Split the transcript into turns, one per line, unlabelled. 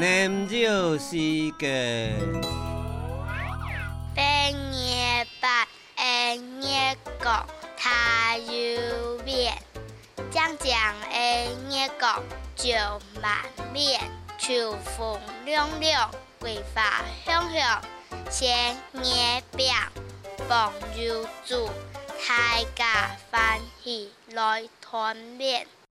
南州西街，
半夜八，半夜九，他又变，将将半月九，满面，秋风凉凉，桂花香香，仙月饼，朋友煮，大家欢喜来团圆。